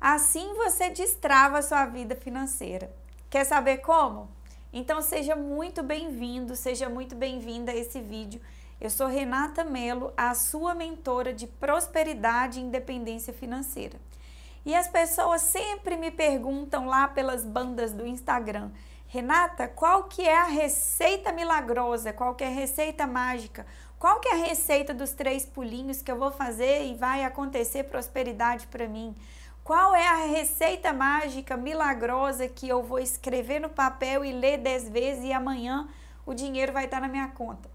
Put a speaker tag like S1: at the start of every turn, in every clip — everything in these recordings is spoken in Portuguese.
S1: Assim você destrava a sua vida financeira. Quer saber como? Então seja muito bem-vindo, seja muito bem-vinda a esse vídeo. Eu sou Renata Melo, a sua mentora de prosperidade e independência financeira. E as pessoas sempre me perguntam lá pelas bandas do Instagram: Renata, qual que é a receita milagrosa? Qual que é a receita mágica? Qual que é a receita dos três pulinhos que eu vou fazer e vai acontecer prosperidade para mim? Qual é a receita mágica milagrosa que eu vou escrever no papel e ler dez vezes e amanhã o dinheiro vai estar na minha conta?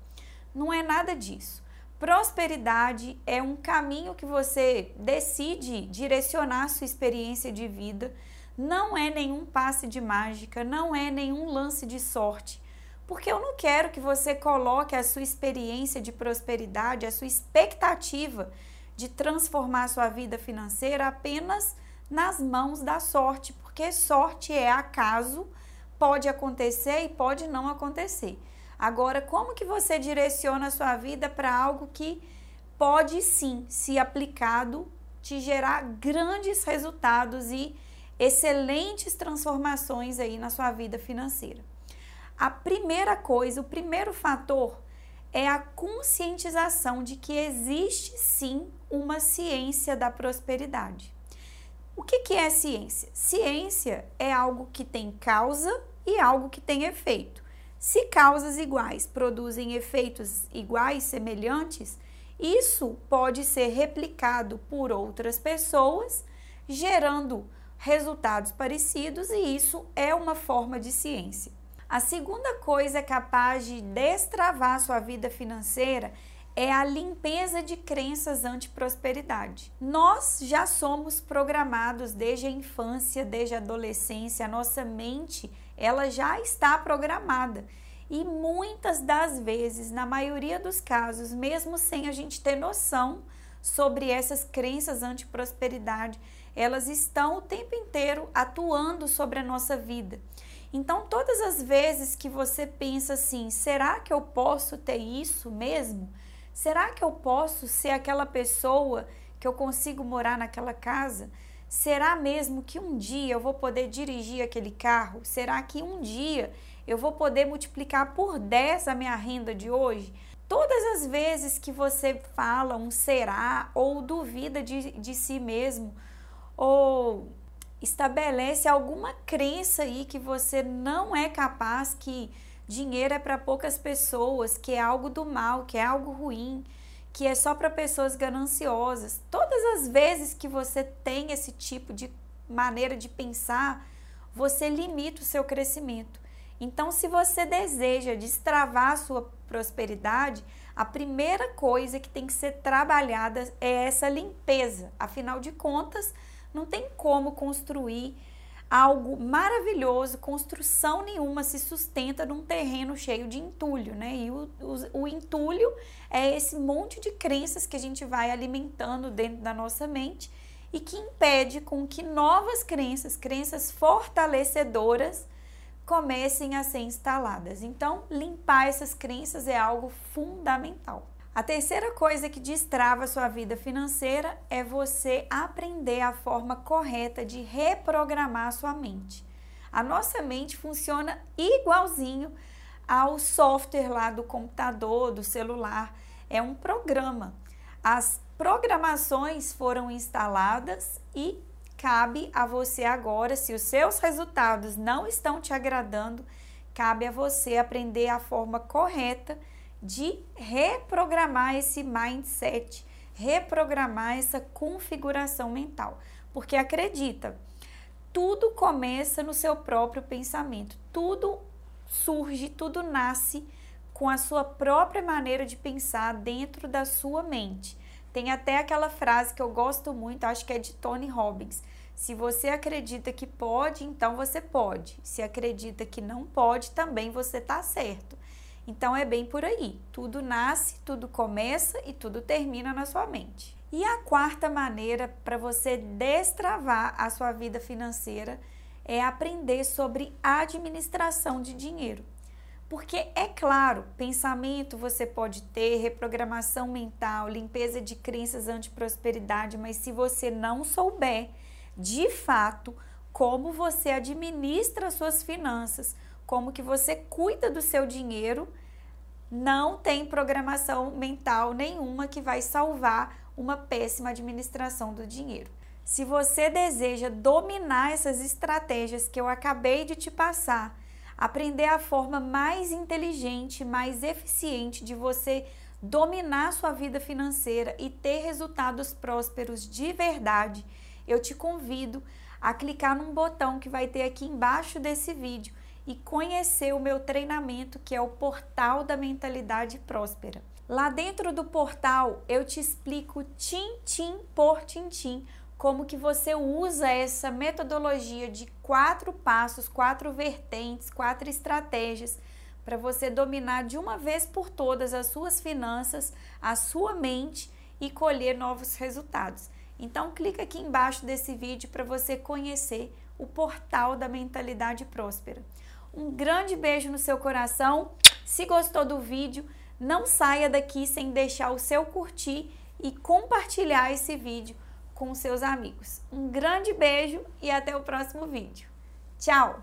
S1: Não é nada disso. Prosperidade é um caminho que você decide direcionar a sua experiência de vida. Não é nenhum passe de mágica, não é nenhum lance de sorte porque eu não quero que você coloque a sua experiência de prosperidade, a sua expectativa de transformar sua vida financeira apenas nas mãos da sorte, porque sorte é acaso, pode acontecer e pode não acontecer. Agora, como que você direciona a sua vida para algo que pode sim, se aplicado, te gerar grandes resultados e excelentes transformações aí na sua vida financeira? A primeira coisa, o primeiro fator é a conscientização de que existe sim uma ciência da prosperidade. O que, que é ciência? Ciência é algo que tem causa e algo que tem efeito. Se causas iguais produzem efeitos iguais, semelhantes, isso pode ser replicado por outras pessoas, gerando resultados parecidos, e isso é uma forma de ciência. A segunda coisa capaz de destravar sua vida financeira é a limpeza de crenças anti-prosperidade. Nós já somos programados desde a infância, desde a adolescência, a nossa mente, ela já está programada. E muitas das vezes, na maioria dos casos, mesmo sem a gente ter noção sobre essas crenças anti-prosperidade, elas estão o tempo inteiro atuando sobre a nossa vida. Então, todas as vezes que você pensa assim, será que eu posso ter isso mesmo? Será que eu posso ser aquela pessoa que eu consigo morar naquela casa? Será mesmo que um dia eu vou poder dirigir aquele carro? Será que um dia eu vou poder multiplicar por 10 a minha renda de hoje? Todas as vezes que você fala um será ou duvida de, de si mesmo, ou estabelece alguma crença aí que você não é capaz, que dinheiro é para poucas pessoas, que é algo do mal, que é algo ruim, que é só para pessoas gananciosas. Todas as vezes que você tem esse tipo de maneira de pensar, você limita o seu crescimento. Então, se você deseja destravar a sua prosperidade, a primeira coisa que tem que ser trabalhada é essa limpeza. Afinal de contas, não tem como construir algo maravilhoso, construção nenhuma se sustenta num terreno cheio de entulho, né? E o, o, o, entulho é esse monte de crenças que a gente vai alimentando dentro da nossa mente e que impede com que novas crenças, crenças fortalecedoras, comecem a ser instaladas. Então, limpar essas crenças é algo fundamental. A terceira coisa que destrava sua vida financeira é você aprender a forma correta de reprogramar sua mente. A nossa mente funciona igualzinho ao software lá do computador, do celular. É um programa. As programações foram instaladas e cabe a você agora, se os seus resultados não estão te agradando, cabe a você aprender a forma correta de reprogramar esse mindset, reprogramar essa configuração mental. Porque acredita, tudo começa no seu próprio pensamento, tudo surge, tudo nasce com a sua própria maneira de pensar dentro da sua mente. Tem até aquela frase que eu gosto muito, acho que é de Tony Robbins. Se você acredita que pode, então você pode. Se acredita que não pode, também você está certo. Então é bem por aí. Tudo nasce, tudo começa e tudo termina na sua mente. E a quarta maneira para você destravar a sua vida financeira é aprender sobre administração de dinheiro. Porque é claro, pensamento você pode ter, reprogramação mental, limpeza de crenças anti-prosperidade, mas se você não souber de fato como você administra suas finanças, como que você cuida do seu dinheiro. Não tem programação mental nenhuma que vai salvar uma péssima administração do dinheiro. Se você deseja dominar essas estratégias que eu acabei de te passar, aprender a forma mais inteligente, mais eficiente de você dominar sua vida financeira e ter resultados prósperos de verdade, eu te convido a clicar num botão que vai ter aqui embaixo desse vídeo e conhecer o meu treinamento que é o Portal da Mentalidade Próspera. Lá dentro do portal eu te explico tim-tim por tim-tim como que você usa essa metodologia de quatro passos, quatro vertentes, quatro estratégias para você dominar de uma vez por todas as suas finanças, a sua mente e colher novos resultados. Então clica aqui embaixo desse vídeo para você conhecer o portal da mentalidade próspera. Um grande beijo no seu coração. Se gostou do vídeo, não saia daqui sem deixar o seu curtir e compartilhar esse vídeo com seus amigos. Um grande beijo e até o próximo vídeo. Tchau!